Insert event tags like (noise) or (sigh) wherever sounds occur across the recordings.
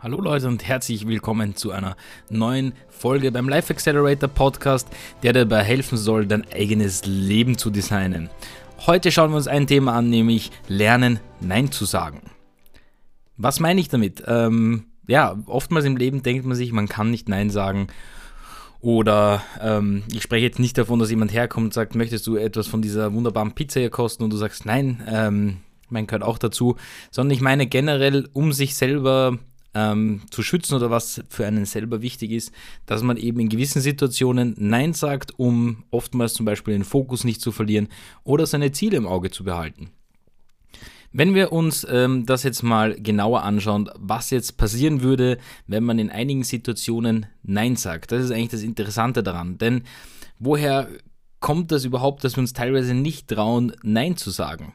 Hallo Leute und herzlich willkommen zu einer neuen Folge beim Life Accelerator Podcast, der dabei helfen soll, dein eigenes Leben zu designen. Heute schauen wir uns ein Thema an, nämlich Lernen, Nein zu sagen. Was meine ich damit? Ähm, ja, oftmals im Leben denkt man sich, man kann nicht Nein sagen. Oder ähm, ich spreche jetzt nicht davon, dass jemand herkommt und sagt, möchtest du etwas von dieser wunderbaren Pizza hier kosten und du sagst, nein, ähm, mein gehört auch dazu, sondern ich meine generell, um sich selber ähm, zu schützen oder was für einen selber wichtig ist, dass man eben in gewissen Situationen Nein sagt, um oftmals zum Beispiel den Fokus nicht zu verlieren oder seine Ziele im Auge zu behalten. Wenn wir uns ähm, das jetzt mal genauer anschauen, was jetzt passieren würde, wenn man in einigen Situationen Nein sagt, das ist eigentlich das Interessante daran. Denn woher kommt das überhaupt, dass wir uns teilweise nicht trauen, Nein zu sagen?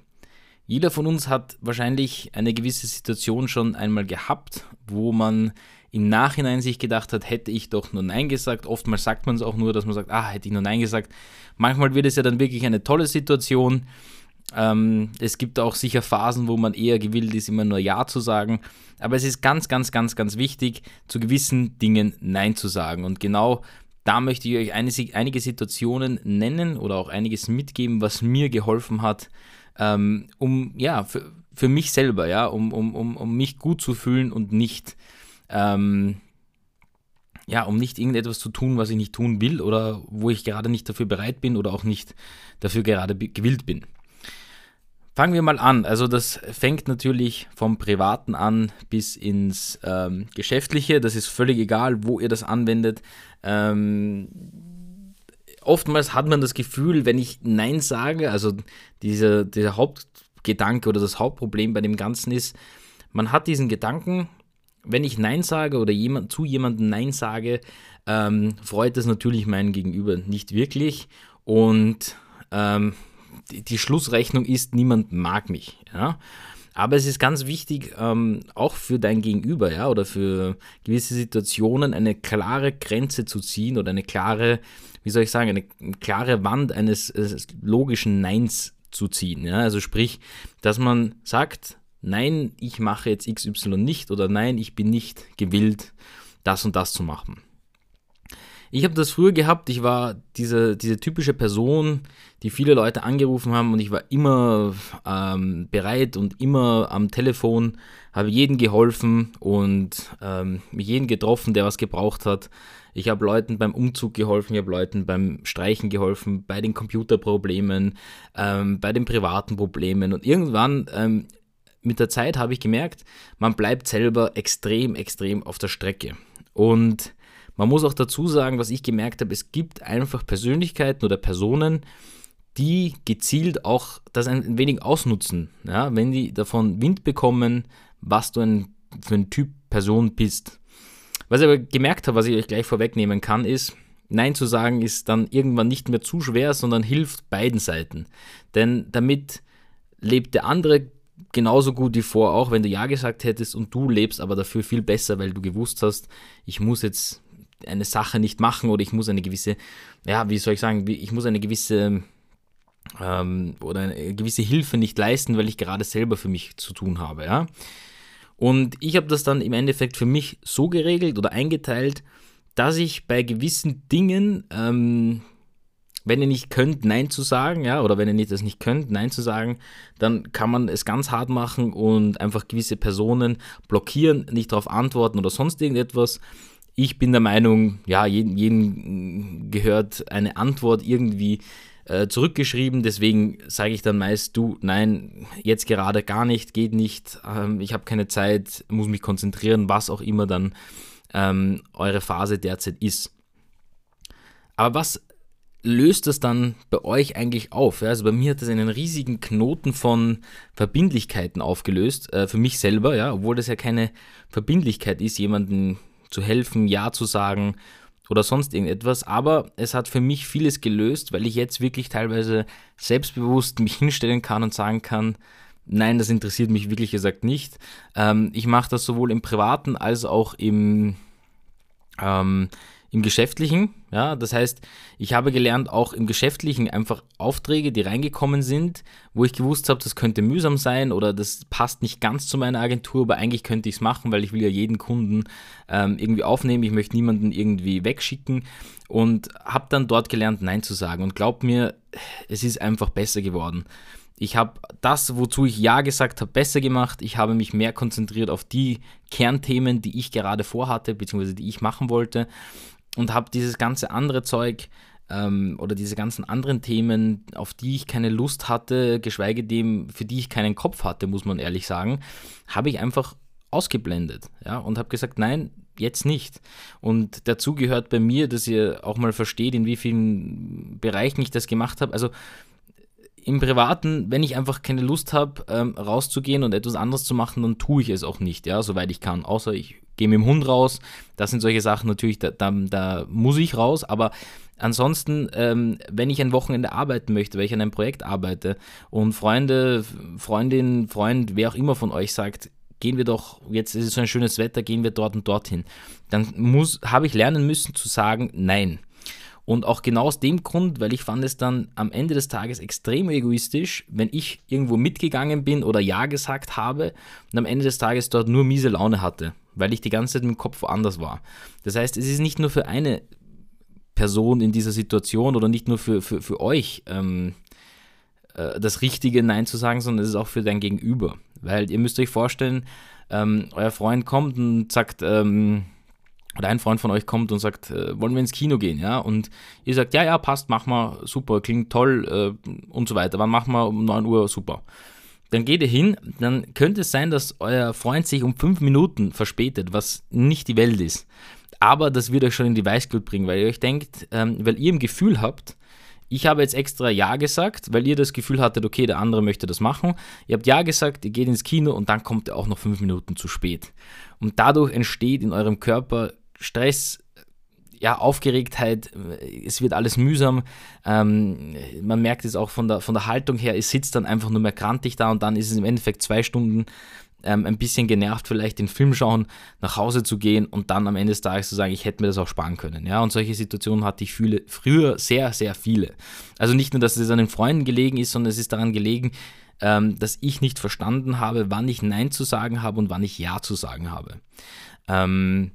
Jeder von uns hat wahrscheinlich eine gewisse Situation schon einmal gehabt, wo man im Nachhinein sich gedacht hat, hätte ich doch nur Nein gesagt. Oftmals sagt man es auch nur, dass man sagt, ah, hätte ich nur Nein gesagt. Manchmal wird es ja dann wirklich eine tolle Situation. Ähm, es gibt auch sicher Phasen, wo man eher gewillt ist, immer nur Ja zu sagen. Aber es ist ganz, ganz, ganz, ganz wichtig, zu gewissen Dingen Nein zu sagen. Und genau da möchte ich euch einige Situationen nennen oder auch einiges mitgeben, was mir geholfen hat, ähm, um, ja, für, für mich selber, ja, um, um, um, um mich gut zu fühlen und nicht, ähm, ja, um nicht irgendetwas zu tun, was ich nicht tun will oder wo ich gerade nicht dafür bereit bin oder auch nicht dafür gerade gewillt bin. Fangen wir mal an. Also das fängt natürlich vom Privaten an bis ins ähm, Geschäftliche. Das ist völlig egal, wo ihr das anwendet. Ähm, oftmals hat man das Gefühl, wenn ich Nein sage, also dieser, dieser Hauptgedanke oder das Hauptproblem bei dem Ganzen ist, man hat diesen Gedanken, wenn ich Nein sage oder jemand, zu jemandem Nein sage, ähm, freut das natürlich meinen Gegenüber nicht wirklich. Und ähm, die, die, Schlussrechnung ist, niemand mag mich. Ja? Aber es ist ganz wichtig, ähm, auch für dein Gegenüber, ja, oder für gewisse Situationen eine klare Grenze zu ziehen oder eine klare, wie soll ich sagen, eine klare Wand eines, eines logischen Neins zu ziehen. Ja? Also sprich, dass man sagt, nein, ich mache jetzt XY nicht oder nein, ich bin nicht gewillt, das und das zu machen. Ich habe das früher gehabt, ich war diese, diese typische Person, die viele Leute angerufen haben und ich war immer ähm, bereit und immer am Telefon, habe jedem geholfen und ähm, jeden getroffen, der was gebraucht hat. Ich habe Leuten beim Umzug geholfen, ich habe Leuten beim Streichen geholfen, bei den Computerproblemen, ähm, bei den privaten Problemen und irgendwann ähm, mit der Zeit habe ich gemerkt, man bleibt selber extrem, extrem auf der Strecke. Und man muss auch dazu sagen, was ich gemerkt habe, es gibt einfach Persönlichkeiten oder Personen, die gezielt auch das ein wenig ausnutzen. Ja, wenn die davon Wind bekommen, was du ein, für ein Typ Person bist. Was ich aber gemerkt habe, was ich euch gleich vorwegnehmen kann, ist, Nein zu sagen ist dann irgendwann nicht mehr zu schwer, sondern hilft beiden Seiten. Denn damit lebt der andere genauso gut wie vor, auch wenn du Ja gesagt hättest und du lebst aber dafür viel besser, weil du gewusst hast, ich muss jetzt eine Sache nicht machen oder ich muss eine gewisse, ja, wie soll ich sagen, ich muss eine gewisse ähm, oder eine gewisse Hilfe nicht leisten, weil ich gerade selber für mich zu tun habe, ja. Und ich habe das dann im Endeffekt für mich so geregelt oder eingeteilt, dass ich bei gewissen Dingen, ähm, wenn ihr nicht könnt, Nein zu sagen, ja, oder wenn ihr nicht, das nicht könnt, Nein zu sagen, dann kann man es ganz hart machen und einfach gewisse Personen blockieren, nicht darauf antworten oder sonst irgendetwas. Ich bin der Meinung, ja, jedem, jedem gehört eine Antwort irgendwie äh, zurückgeschrieben. Deswegen sage ich dann meist, du, nein, jetzt gerade gar nicht, geht nicht, ähm, ich habe keine Zeit, muss mich konzentrieren, was auch immer dann ähm, eure Phase derzeit ist. Aber was löst das dann bei euch eigentlich auf? Ja, also bei mir hat das einen riesigen Knoten von Verbindlichkeiten aufgelöst, äh, für mich selber, ja, obwohl das ja keine Verbindlichkeit ist, jemanden zu helfen, Ja zu sagen oder sonst irgendetwas. Aber es hat für mich vieles gelöst, weil ich jetzt wirklich teilweise selbstbewusst mich hinstellen kann und sagen kann, nein, das interessiert mich wirklich gesagt nicht. Ähm, ich mache das sowohl im privaten als auch im, ähm, im Geschäftlichen. Ja, das heißt, ich habe gelernt, auch im Geschäftlichen einfach Aufträge, die reingekommen sind, wo ich gewusst habe, das könnte mühsam sein oder das passt nicht ganz zu meiner Agentur, aber eigentlich könnte ich es machen, weil ich will ja jeden Kunden ähm, irgendwie aufnehmen. Ich möchte niemanden irgendwie wegschicken und habe dann dort gelernt, Nein zu sagen. Und glaubt mir, es ist einfach besser geworden. Ich habe das, wozu ich Ja gesagt habe, besser gemacht. Ich habe mich mehr konzentriert auf die Kernthemen, die ich gerade vorhatte, beziehungsweise die ich machen wollte und habe dieses ganze andere Zeug ähm, oder diese ganzen anderen Themen, auf die ich keine Lust hatte, geschweige dem, für die ich keinen Kopf hatte, muss man ehrlich sagen, habe ich einfach ausgeblendet ja, und habe gesagt, nein, jetzt nicht. Und dazu gehört bei mir, dass ihr auch mal versteht, in wie vielen Bereichen ich das gemacht habe. Also im Privaten, wenn ich einfach keine Lust habe, ähm, rauszugehen und etwas anderes zu machen, dann tue ich es auch nicht, ja, soweit ich kann. Außer ich gehe mit dem Hund raus. Das sind solche Sachen natürlich, da, da, da muss ich raus, aber ansonsten, ähm, wenn ich ein Wochenende arbeiten möchte, weil ich an einem Projekt arbeite und Freunde, Freundin, Freund, wer auch immer von euch sagt, gehen wir doch, jetzt ist es so ein schönes Wetter, gehen wir dort und dorthin, dann muss, habe ich lernen müssen zu sagen, nein. Und auch genau aus dem Grund, weil ich fand es dann am Ende des Tages extrem egoistisch, wenn ich irgendwo mitgegangen bin oder Ja gesagt habe und am Ende des Tages dort nur miese Laune hatte, weil ich die ganze Zeit dem Kopf woanders war. Das heißt, es ist nicht nur für eine Person in dieser Situation oder nicht nur für, für, für euch ähm, äh, das richtige Nein zu sagen, sondern es ist auch für dein Gegenüber. Weil ihr müsst euch vorstellen, ähm, euer Freund kommt und sagt, ähm, oder ein Freund von euch kommt und sagt, äh, wollen wir ins Kino gehen, ja? Und ihr sagt, ja, ja, passt, mach mal, super, klingt toll äh, und so weiter. Wann machen wir um 9 Uhr, super. Dann geht ihr hin, dann könnte es sein, dass euer Freund sich um 5 Minuten verspätet, was nicht die Welt ist. Aber das wird euch schon in die Weißglut bringen, weil ihr euch denkt, ähm, weil ihr im Gefühl habt, ich habe jetzt extra Ja gesagt, weil ihr das Gefühl hattet, okay, der andere möchte das machen. Ihr habt Ja gesagt, ihr geht ins Kino und dann kommt ihr auch noch fünf Minuten zu spät. Und dadurch entsteht in eurem Körper Stress, ja, Aufgeregtheit, es wird alles mühsam. Ähm, man merkt es auch von der, von der Haltung her, es sitzt dann einfach nur mehr krantig da und dann ist es im Endeffekt zwei Stunden ähm, ein bisschen genervt, vielleicht den Film schauen, nach Hause zu gehen und dann am Ende des Tages zu sagen, ich hätte mir das auch sparen können. Ja, und solche Situationen hatte ich viele, früher sehr, sehr viele. Also nicht nur, dass es an den Freunden gelegen ist, sondern es ist daran gelegen, ähm, dass ich nicht verstanden habe, wann ich Nein zu sagen habe und wann ich Ja zu sagen habe. Ähm,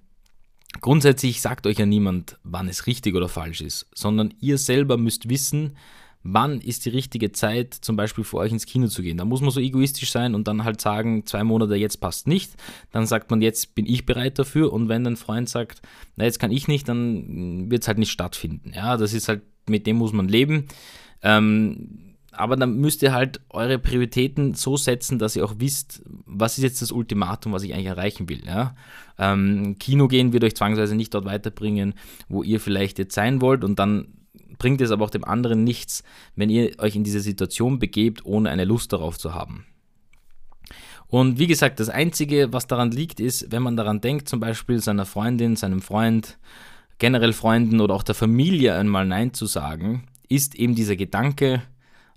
Grundsätzlich sagt euch ja niemand, wann es richtig oder falsch ist, sondern ihr selber müsst wissen, wann ist die richtige Zeit, zum Beispiel für euch ins Kino zu gehen. Da muss man so egoistisch sein und dann halt sagen, zwei Monate jetzt passt nicht. Dann sagt man, jetzt bin ich bereit dafür. Und wenn dein Freund sagt, na jetzt kann ich nicht, dann wird es halt nicht stattfinden. Ja, das ist halt, mit dem muss man leben. Ähm, aber dann müsst ihr halt eure Prioritäten so setzen, dass ihr auch wisst, was ist jetzt das Ultimatum, was ich eigentlich erreichen will. Ja? Ähm, Kino gehen wird euch zwangsweise nicht dort weiterbringen, wo ihr vielleicht jetzt sein wollt und dann bringt es aber auch dem anderen nichts, wenn ihr euch in diese Situation begebt, ohne eine Lust darauf zu haben. Und wie gesagt, das Einzige, was daran liegt, ist, wenn man daran denkt, zum Beispiel seiner Freundin, seinem Freund, generell Freunden oder auch der Familie einmal Nein zu sagen, ist eben dieser Gedanke,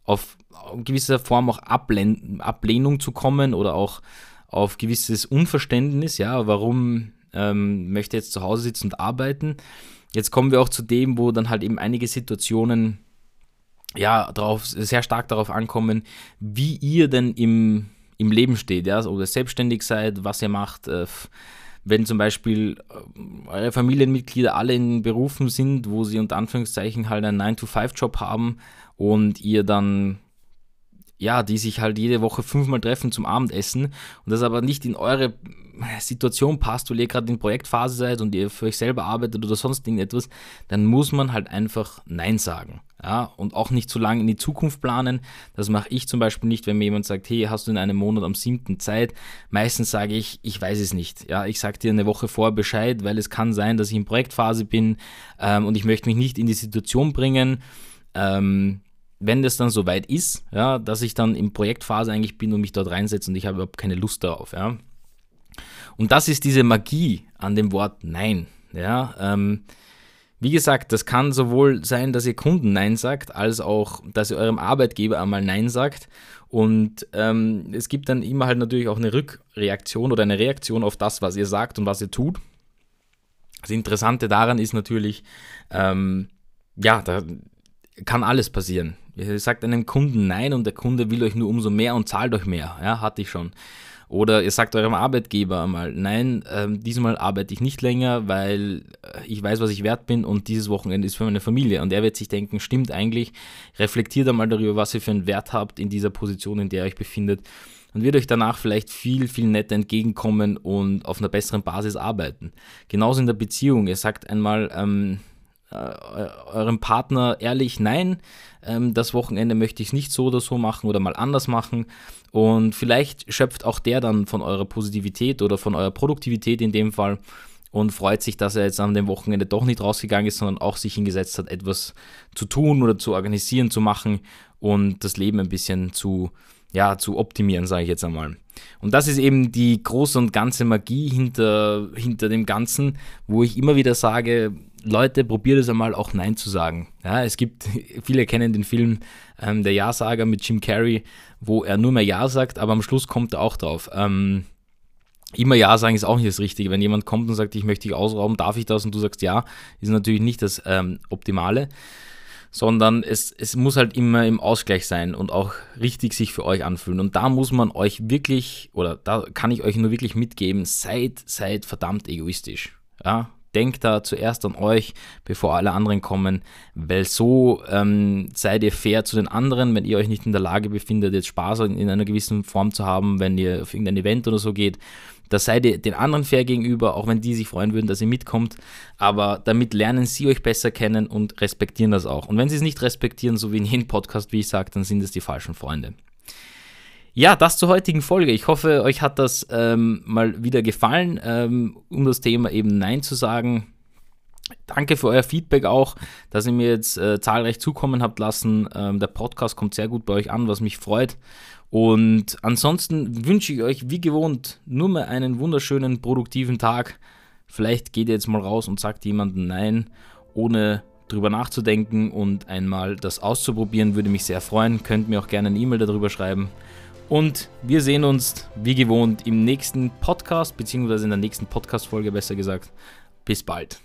auf gewisser Form auch Ablehn Ablehnung zu kommen oder auch auf gewisses Unverständnis, ja, warum ähm, möchte jetzt zu Hause sitzen und arbeiten. Jetzt kommen wir auch zu dem, wo dann halt eben einige Situationen ja drauf, sehr stark darauf ankommen, wie ihr denn im, im Leben steht, ja, oder selbstständig seid, was ihr macht. Äh, wenn zum Beispiel äh, eure Familienmitglieder alle in Berufen sind, wo sie unter Anführungszeichen halt einen 9-to-5-Job haben und ihr dann ja, die sich halt jede Woche fünfmal treffen zum Abendessen und das aber nicht in eure Situation passt, weil ihr gerade in Projektphase seid und ihr für euch selber arbeitet oder sonst irgendetwas, dann muss man halt einfach Nein sagen. Ja, und auch nicht zu lange in die Zukunft planen. Das mache ich zum Beispiel nicht, wenn mir jemand sagt, hey, hast du in einem Monat am 7. Zeit? Meistens sage ich, ich weiß es nicht. Ja, ich sage dir eine Woche vor Bescheid, weil es kann sein, dass ich in Projektphase bin ähm, und ich möchte mich nicht in die Situation bringen, ähm, wenn das dann soweit ist, ja, dass ich dann in Projektphase eigentlich bin und mich dort reinsetze und ich habe überhaupt keine Lust darauf, ja. Und das ist diese Magie an dem Wort Nein, ja. Ähm, wie gesagt, das kann sowohl sein, dass ihr Kunden Nein sagt, als auch, dass ihr eurem Arbeitgeber einmal Nein sagt. Und ähm, es gibt dann immer halt natürlich auch eine Rückreaktion oder eine Reaktion auf das, was ihr sagt und was ihr tut. Das Interessante daran ist natürlich, ähm, ja, da kann alles passieren. Ihr sagt einem Kunden Nein und der Kunde will euch nur umso mehr und zahlt euch mehr. Ja, hatte ich schon. Oder ihr sagt eurem Arbeitgeber einmal, nein, ähm, diesmal arbeite ich nicht länger, weil äh, ich weiß, was ich wert bin und dieses Wochenende ist für meine Familie. Und er wird sich denken, stimmt eigentlich, reflektiert einmal darüber, was ihr für einen Wert habt in dieser Position, in der ihr euch befindet und wird euch danach vielleicht viel, viel netter entgegenkommen und auf einer besseren Basis arbeiten. Genauso in der Beziehung. Ihr sagt einmal, ähm, äh, eurem Partner ehrlich, nein, ähm, das Wochenende möchte ich es nicht so oder so machen oder mal anders machen. Und vielleicht schöpft auch der dann von eurer Positivität oder von eurer Produktivität in dem Fall und freut sich, dass er jetzt an dem Wochenende doch nicht rausgegangen ist, sondern auch sich hingesetzt hat, etwas zu tun oder zu organisieren, zu machen und das Leben ein bisschen zu, ja, zu optimieren, sage ich jetzt einmal. Und das ist eben die große und ganze Magie hinter, hinter dem Ganzen, wo ich immer wieder sage, Leute, probiert es einmal auch Nein zu sagen. Ja, es gibt, (laughs) viele kennen den Film ähm, Der Ja-Sager mit Jim Carrey, wo er nur mehr Ja sagt, aber am Schluss kommt er auch drauf. Ähm, immer Ja sagen ist auch nicht das Richtige. Wenn jemand kommt und sagt, ich möchte dich ausrauben, darf ich das und du sagst Ja, ist natürlich nicht das ähm, Optimale, sondern es, es muss halt immer im Ausgleich sein und auch richtig sich für euch anfühlen. Und da muss man euch wirklich, oder da kann ich euch nur wirklich mitgeben, seid, seid verdammt egoistisch. Ja, denkt da zuerst an euch, bevor alle anderen kommen, weil so ähm, seid ihr fair zu den anderen, wenn ihr euch nicht in der Lage befindet, jetzt Spaß in einer gewissen Form zu haben, wenn ihr auf irgendein Event oder so geht. Da seid ihr den anderen fair gegenüber, auch wenn die sich freuen würden, dass ihr mitkommt. Aber damit lernen sie euch besser kennen und respektieren das auch. Und wenn sie es nicht respektieren, so wie in jedem Podcast, wie ich sage, dann sind es die falschen Freunde. Ja, das zur heutigen Folge. Ich hoffe, euch hat das ähm, mal wieder gefallen, ähm, um das Thema eben Nein zu sagen. Danke für euer Feedback auch, dass ihr mir jetzt äh, zahlreich zukommen habt lassen. Ähm, der Podcast kommt sehr gut bei euch an, was mich freut. Und ansonsten wünsche ich euch wie gewohnt nur mehr einen wunderschönen, produktiven Tag. Vielleicht geht ihr jetzt mal raus und sagt jemandem Nein, ohne drüber nachzudenken und einmal das auszuprobieren, würde mich sehr freuen. Könnt mir auch gerne eine E-Mail darüber schreiben. Und wir sehen uns wie gewohnt im nächsten Podcast, beziehungsweise in der nächsten Podcast-Folge besser gesagt. Bis bald.